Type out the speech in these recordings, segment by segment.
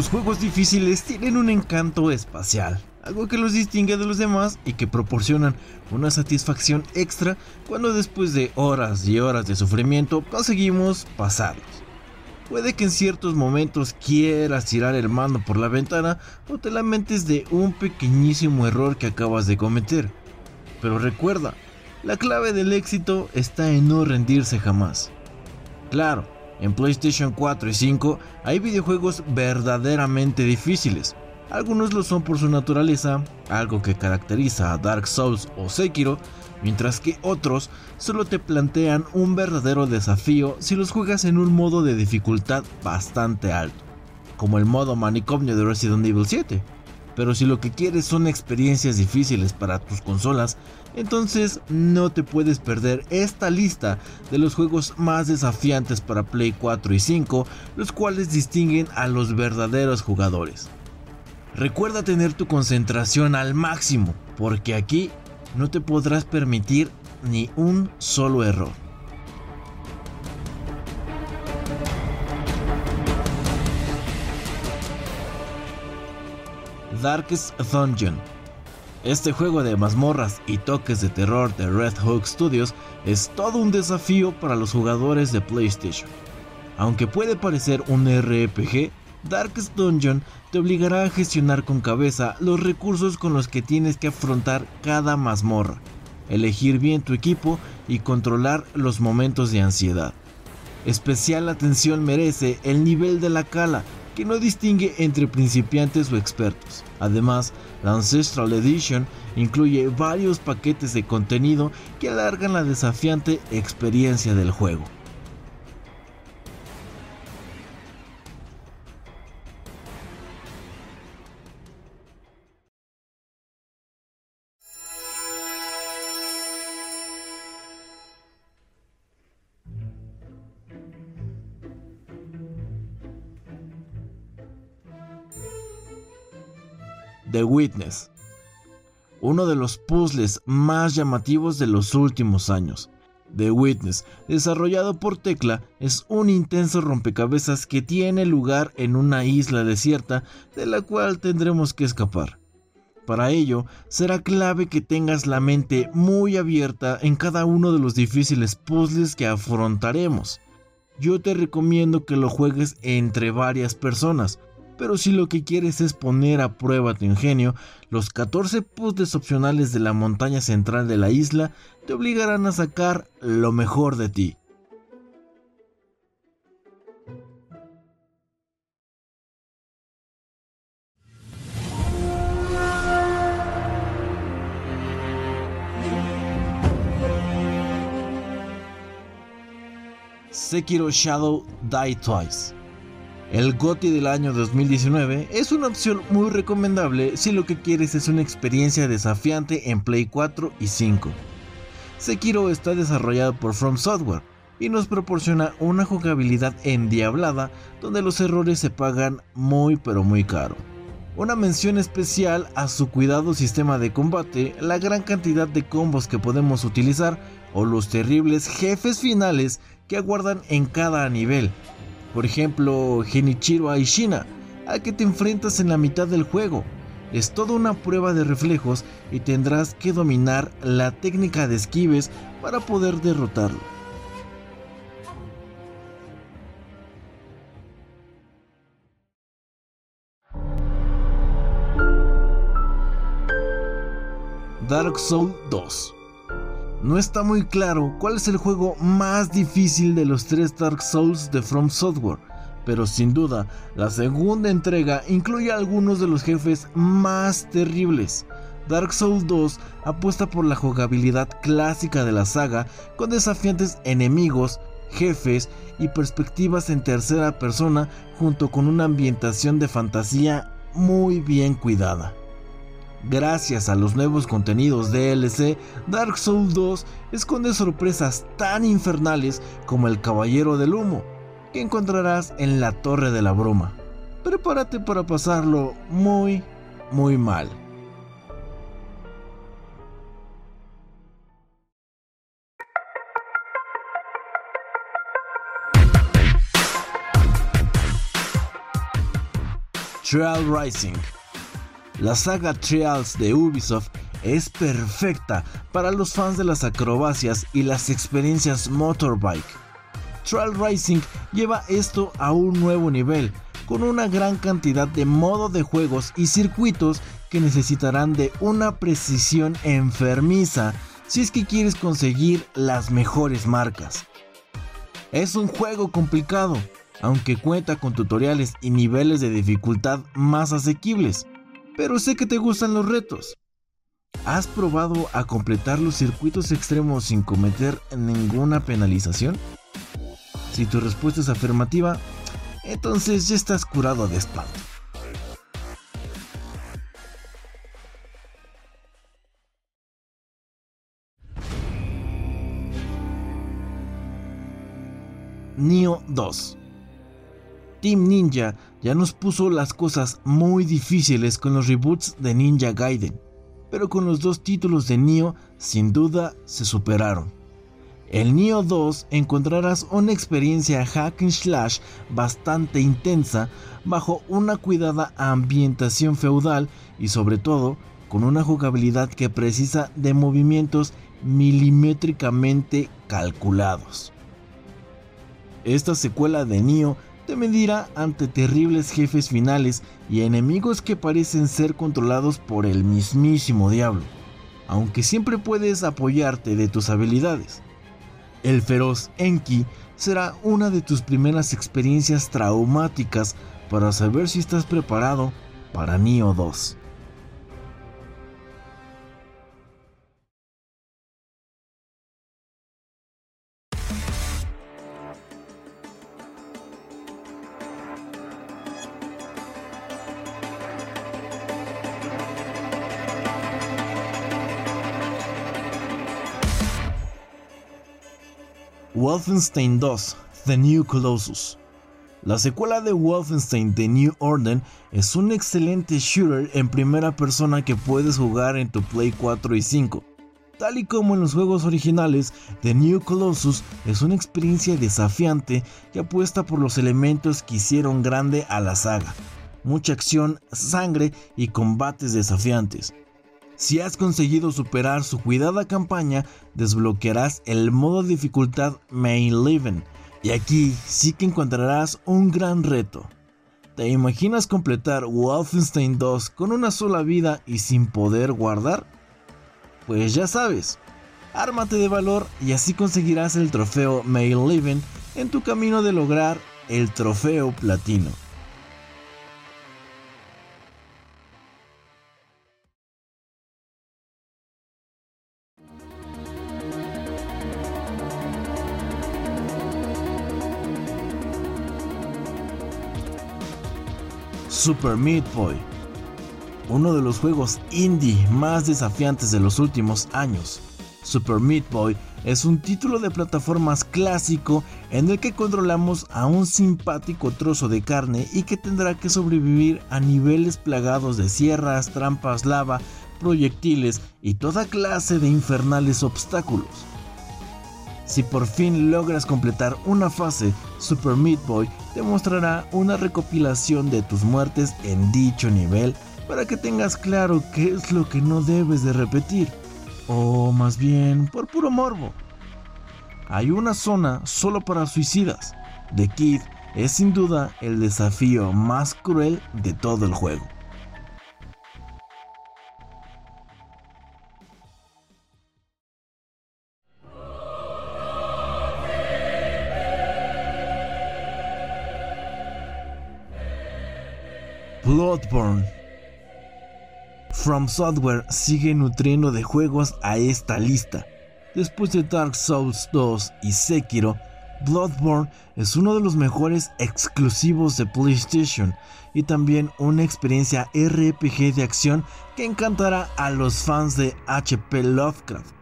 Los juegos difíciles tienen un encanto espacial, algo que los distingue de los demás y que proporcionan una satisfacción extra cuando después de horas y horas de sufrimiento conseguimos pasarlos. Puede que en ciertos momentos quieras tirar el mando por la ventana o te lamentes de un pequeñísimo error que acabas de cometer. Pero recuerda, la clave del éxito está en no rendirse jamás. Claro, en PlayStation 4 y 5 hay videojuegos verdaderamente difíciles. Algunos lo son por su naturaleza, algo que caracteriza a Dark Souls o Sekiro, mientras que otros solo te plantean un verdadero desafío si los juegas en un modo de dificultad bastante alto, como el modo manicomio de Resident Evil 7. Pero si lo que quieres son experiencias difíciles para tus consolas, entonces no te puedes perder esta lista de los juegos más desafiantes para Play 4 y 5, los cuales distinguen a los verdaderos jugadores. Recuerda tener tu concentración al máximo, porque aquí no te podrás permitir ni un solo error. Darkest Dungeon. Este juego de mazmorras y toques de terror de Red Hawk Studios es todo un desafío para los jugadores de PlayStation. Aunque puede parecer un RPG, Darkest Dungeon te obligará a gestionar con cabeza los recursos con los que tienes que afrontar cada mazmorra, elegir bien tu equipo y controlar los momentos de ansiedad. Especial atención merece el nivel de la cala, que no distingue entre principiantes o expertos. Además, la Ancestral Edition incluye varios paquetes de contenido que alargan la desafiante experiencia del juego. The Witness, uno de los puzzles más llamativos de los últimos años. The Witness, desarrollado por Tecla, es un intenso rompecabezas que tiene lugar en una isla desierta de la cual tendremos que escapar. Para ello, será clave que tengas la mente muy abierta en cada uno de los difíciles puzzles que afrontaremos. Yo te recomiendo que lo juegues entre varias personas, pero si lo que quieres es poner a prueba tu ingenio, los 14 puzzles opcionales de la montaña central de la isla te obligarán a sacar lo mejor de ti. Sekiro Shadow Die Twice el GOTI del año 2019 es una opción muy recomendable si lo que quieres es una experiencia desafiante en Play 4 y 5. Sekiro está desarrollado por From Software y nos proporciona una jugabilidad endiablada donde los errores se pagan muy pero muy caro. Una mención especial a su cuidado sistema de combate, la gran cantidad de combos que podemos utilizar o los terribles jefes finales que aguardan en cada nivel, por ejemplo, Genichiro Aishina, al que te enfrentas en la mitad del juego. Es toda una prueba de reflejos y tendrás que dominar la técnica de esquives para poder derrotarlo. Dark Souls 2 no está muy claro cuál es el juego más difícil de los tres Dark Souls de From Software, pero sin duda la segunda entrega incluye algunos de los jefes más terribles. Dark Souls 2 apuesta por la jugabilidad clásica de la saga con desafiantes enemigos, jefes y perspectivas en tercera persona junto con una ambientación de fantasía muy bien cuidada. Gracias a los nuevos contenidos DLC, Dark Souls 2 esconde sorpresas tan infernales como el Caballero del Humo, que encontrarás en la Torre de la Broma. Prepárate para pasarlo muy, muy mal. Trial Rising. La saga Trials de Ubisoft es perfecta para los fans de las acrobacias y las experiencias motorbike. Trial Rising lleva esto a un nuevo nivel, con una gran cantidad de modos de juegos y circuitos que necesitarán de una precisión enfermiza si es que quieres conseguir las mejores marcas. Es un juego complicado, aunque cuenta con tutoriales y niveles de dificultad más asequibles, pero sé que te gustan los retos. ¿Has probado a completar los circuitos extremos sin cometer ninguna penalización? Si tu respuesta es afirmativa, entonces ya estás curado de espanto. Neo 2 Team Ninja ya nos puso las cosas muy difíciles con los reboots de Ninja Gaiden, pero con los dos títulos de Neo sin duda se superaron. En Neo 2 encontrarás una experiencia hack and slash bastante intensa bajo una cuidada ambientación feudal y sobre todo con una jugabilidad que precisa de movimientos milimétricamente calculados. Esta secuela de Neo te medirá ante terribles jefes finales y enemigos que parecen ser controlados por el mismísimo diablo, aunque siempre puedes apoyarte de tus habilidades. El feroz Enki será una de tus primeras experiencias traumáticas para saber si estás preparado para Neo 2. Wolfenstein 2 The New Colossus. La secuela de Wolfenstein The New Order es un excelente shooter en primera persona que puedes jugar en tu Play 4 y 5. Tal y como en los juegos originales, The New Colossus es una experiencia desafiante que apuesta por los elementos que hicieron grande a la saga. Mucha acción, sangre y combates desafiantes. Si has conseguido superar su cuidada campaña, desbloquearás el modo dificultad Main Living. Y aquí sí que encontrarás un gran reto. ¿Te imaginas completar Wolfenstein 2 con una sola vida y sin poder guardar? Pues ya sabes, ármate de valor y así conseguirás el trofeo Main Living en tu camino de lograr el trofeo platino. Super Meat Boy, uno de los juegos indie más desafiantes de los últimos años. Super Meat Boy es un título de plataformas clásico en el que controlamos a un simpático trozo de carne y que tendrá que sobrevivir a niveles plagados de sierras, trampas, lava, proyectiles y toda clase de infernales obstáculos. Si por fin logras completar una fase, Super Meat Boy te mostrará una recopilación de tus muertes en dicho nivel para que tengas claro qué es lo que no debes de repetir. O más bien, por puro morbo. Hay una zona solo para suicidas. The Kid es sin duda el desafío más cruel de todo el juego. Bloodborne. From Software sigue nutriendo de juegos a esta lista. Después de Dark Souls 2 y Sekiro, Bloodborne es uno de los mejores exclusivos de PlayStation y también una experiencia RPG de acción que encantará a los fans de HP Lovecraft.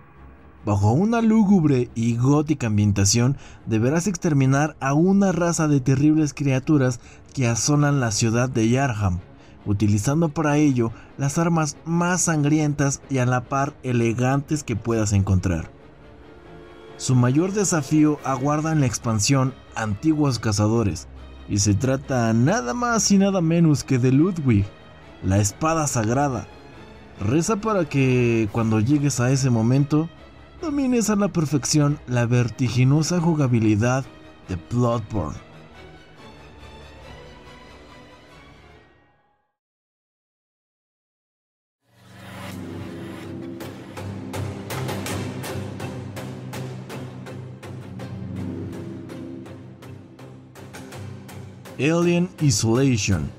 Bajo una lúgubre y gótica ambientación, deberás exterminar a una raza de terribles criaturas que asolan la ciudad de Yarham, utilizando para ello las armas más sangrientas y a la par elegantes que puedas encontrar. Su mayor desafío aguarda en la expansión Antiguos Cazadores, y se trata nada más y nada menos que de Ludwig, la espada sagrada. Reza para que cuando llegues a ese momento, domines a la perfección la vertiginosa jugabilidad de Bloodborne. Alien Isolation.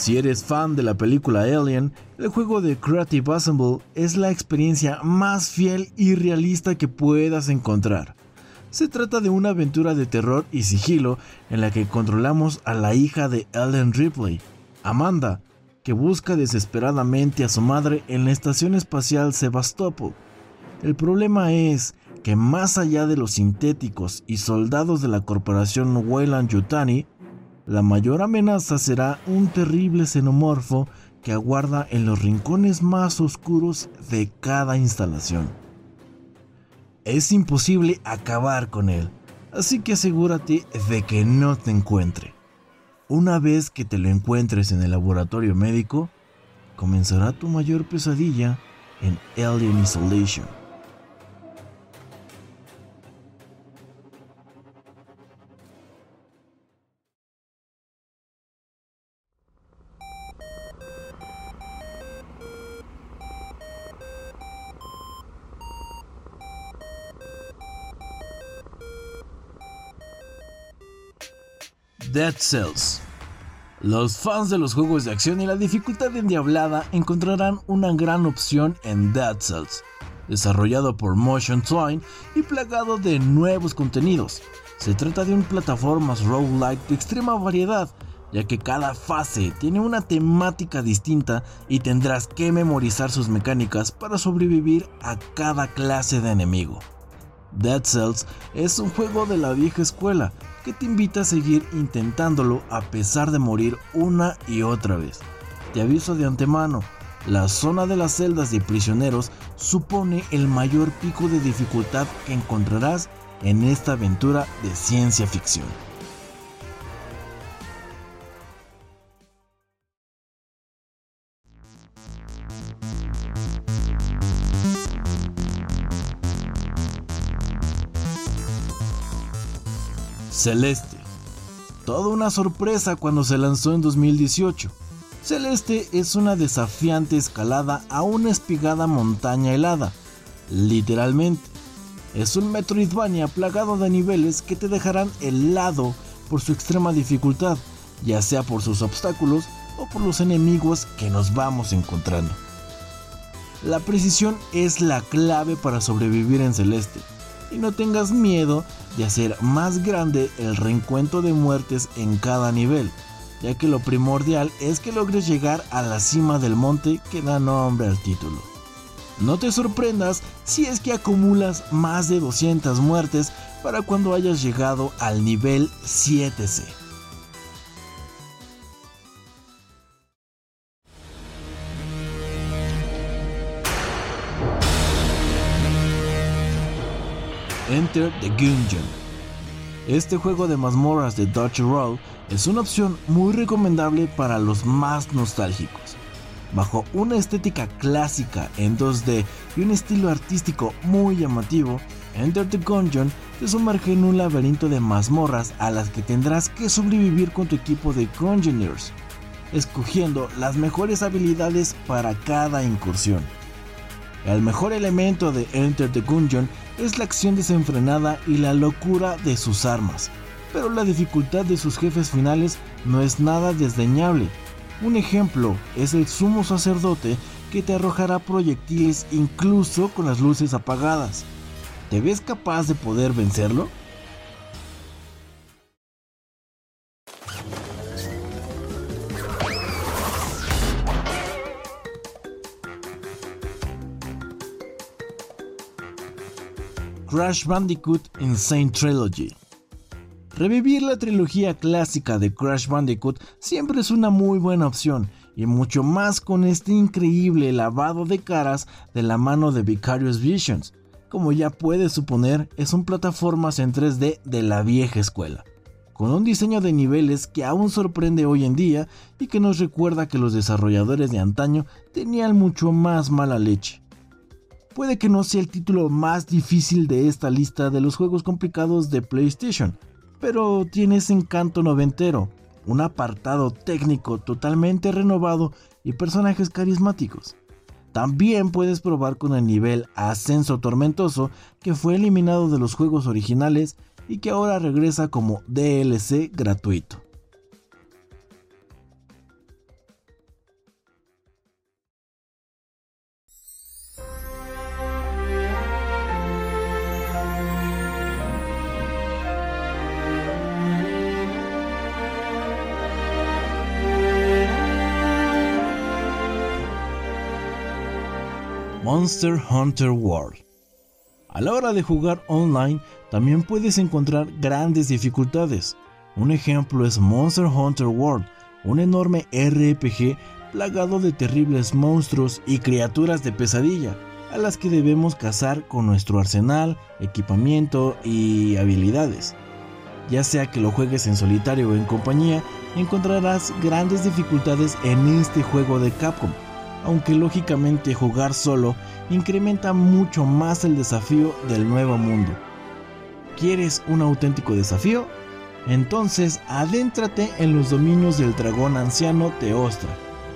Si eres fan de la película Alien, el juego de Creative Assemble es la experiencia más fiel y realista que puedas encontrar. Se trata de una aventura de terror y sigilo en la que controlamos a la hija de Ellen Ripley, Amanda, que busca desesperadamente a su madre en la estación espacial Sebastopol. El problema es que más allá de los sintéticos y soldados de la corporación Weyland Yutani, la mayor amenaza será un terrible xenomorfo que aguarda en los rincones más oscuros de cada instalación. Es imposible acabar con él, así que asegúrate de que no te encuentre. Una vez que te lo encuentres en el laboratorio médico, comenzará tu mayor pesadilla en Alien Isolation. Dead Cells. Los fans de los juegos de acción y la dificultad endiablada encontrarán una gran opción en Dead Cells, desarrollado por Motion Twine y plagado de nuevos contenidos. Se trata de un plataformas roguelike de extrema variedad, ya que cada fase tiene una temática distinta y tendrás que memorizar sus mecánicas para sobrevivir a cada clase de enemigo. Dead Cells es un juego de la vieja escuela que te invita a seguir intentándolo a pesar de morir una y otra vez. Te aviso de antemano, la zona de las celdas de prisioneros supone el mayor pico de dificultad que encontrarás en esta aventura de ciencia ficción. Celeste. Toda una sorpresa cuando se lanzó en 2018. Celeste es una desafiante escalada a una espigada montaña helada, literalmente. Es un Metroidvania plagado de niveles que te dejarán helado por su extrema dificultad, ya sea por sus obstáculos o por los enemigos que nos vamos encontrando. La precisión es la clave para sobrevivir en Celeste y no tengas miedo de hacer más grande el reencuentro de muertes en cada nivel, ya que lo primordial es que logres llegar a la cima del monte que da nombre al título. No te sorprendas si es que acumulas más de 200 muertes para cuando hayas llegado al nivel 7C. Enter the Gungeon. Este juego de mazmorras de Dutch Roll es una opción muy recomendable para los más nostálgicos. Bajo una estética clásica en 2D y un estilo artístico muy llamativo, Enter the Gungeon te sumerge en un laberinto de mazmorras a las que tendrás que sobrevivir con tu equipo de Gungeoners, escogiendo las mejores habilidades para cada incursión. El mejor elemento de Enter the Gungeon es la acción desenfrenada y la locura de sus armas, pero la dificultad de sus jefes finales no es nada desdeñable. Un ejemplo es el sumo sacerdote que te arrojará proyectiles incluso con las luces apagadas. ¿Te ves capaz de poder vencerlo? Crash Bandicoot Insane Trilogy. Revivir la trilogía clásica de Crash Bandicoot siempre es una muy buena opción, y mucho más con este increíble lavado de caras de la mano de Vicarious Visions. Como ya puedes suponer, es un plataformas en 3D de la vieja escuela. con un diseño de niveles que aún sorprende hoy en día y que nos recuerda que los desarrolladores de antaño tenían mucho más mala leche. Puede que no sea el título más difícil de esta lista de los juegos complicados de PlayStation, pero tiene ese encanto noventero, un apartado técnico totalmente renovado y personajes carismáticos. También puedes probar con el nivel Ascenso Tormentoso que fue eliminado de los juegos originales y que ahora regresa como DLC gratuito. Monster Hunter World. A la hora de jugar online también puedes encontrar grandes dificultades. Un ejemplo es Monster Hunter World, un enorme RPG plagado de terribles monstruos y criaturas de pesadilla, a las que debemos cazar con nuestro arsenal, equipamiento y habilidades. Ya sea que lo juegues en solitario o en compañía, encontrarás grandes dificultades en este juego de Capcom, aunque lógicamente jugar solo incrementa mucho más el desafío del nuevo mundo. ¿Quieres un auténtico desafío? Entonces adéntrate en los dominios del dragón anciano Teostra,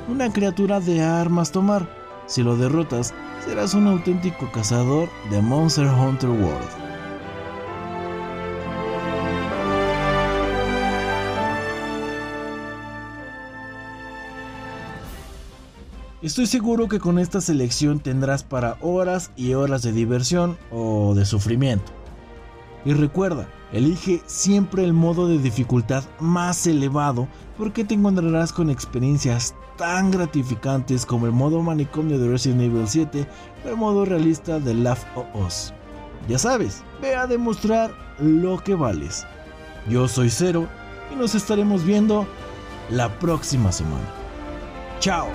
una criatura de armas tomar. Si lo derrotas, serás un auténtico cazador de Monster Hunter World. Estoy seguro que con esta selección tendrás para horas y horas de diversión o de sufrimiento. Y recuerda, elige siempre el modo de dificultad más elevado porque te encontrarás con experiencias tan gratificantes como el modo manicomio de Resident Evil 7 o el modo realista de Love of Us. Ya sabes, ve a demostrar lo que vales. Yo soy Cero y nos estaremos viendo la próxima semana. Chao.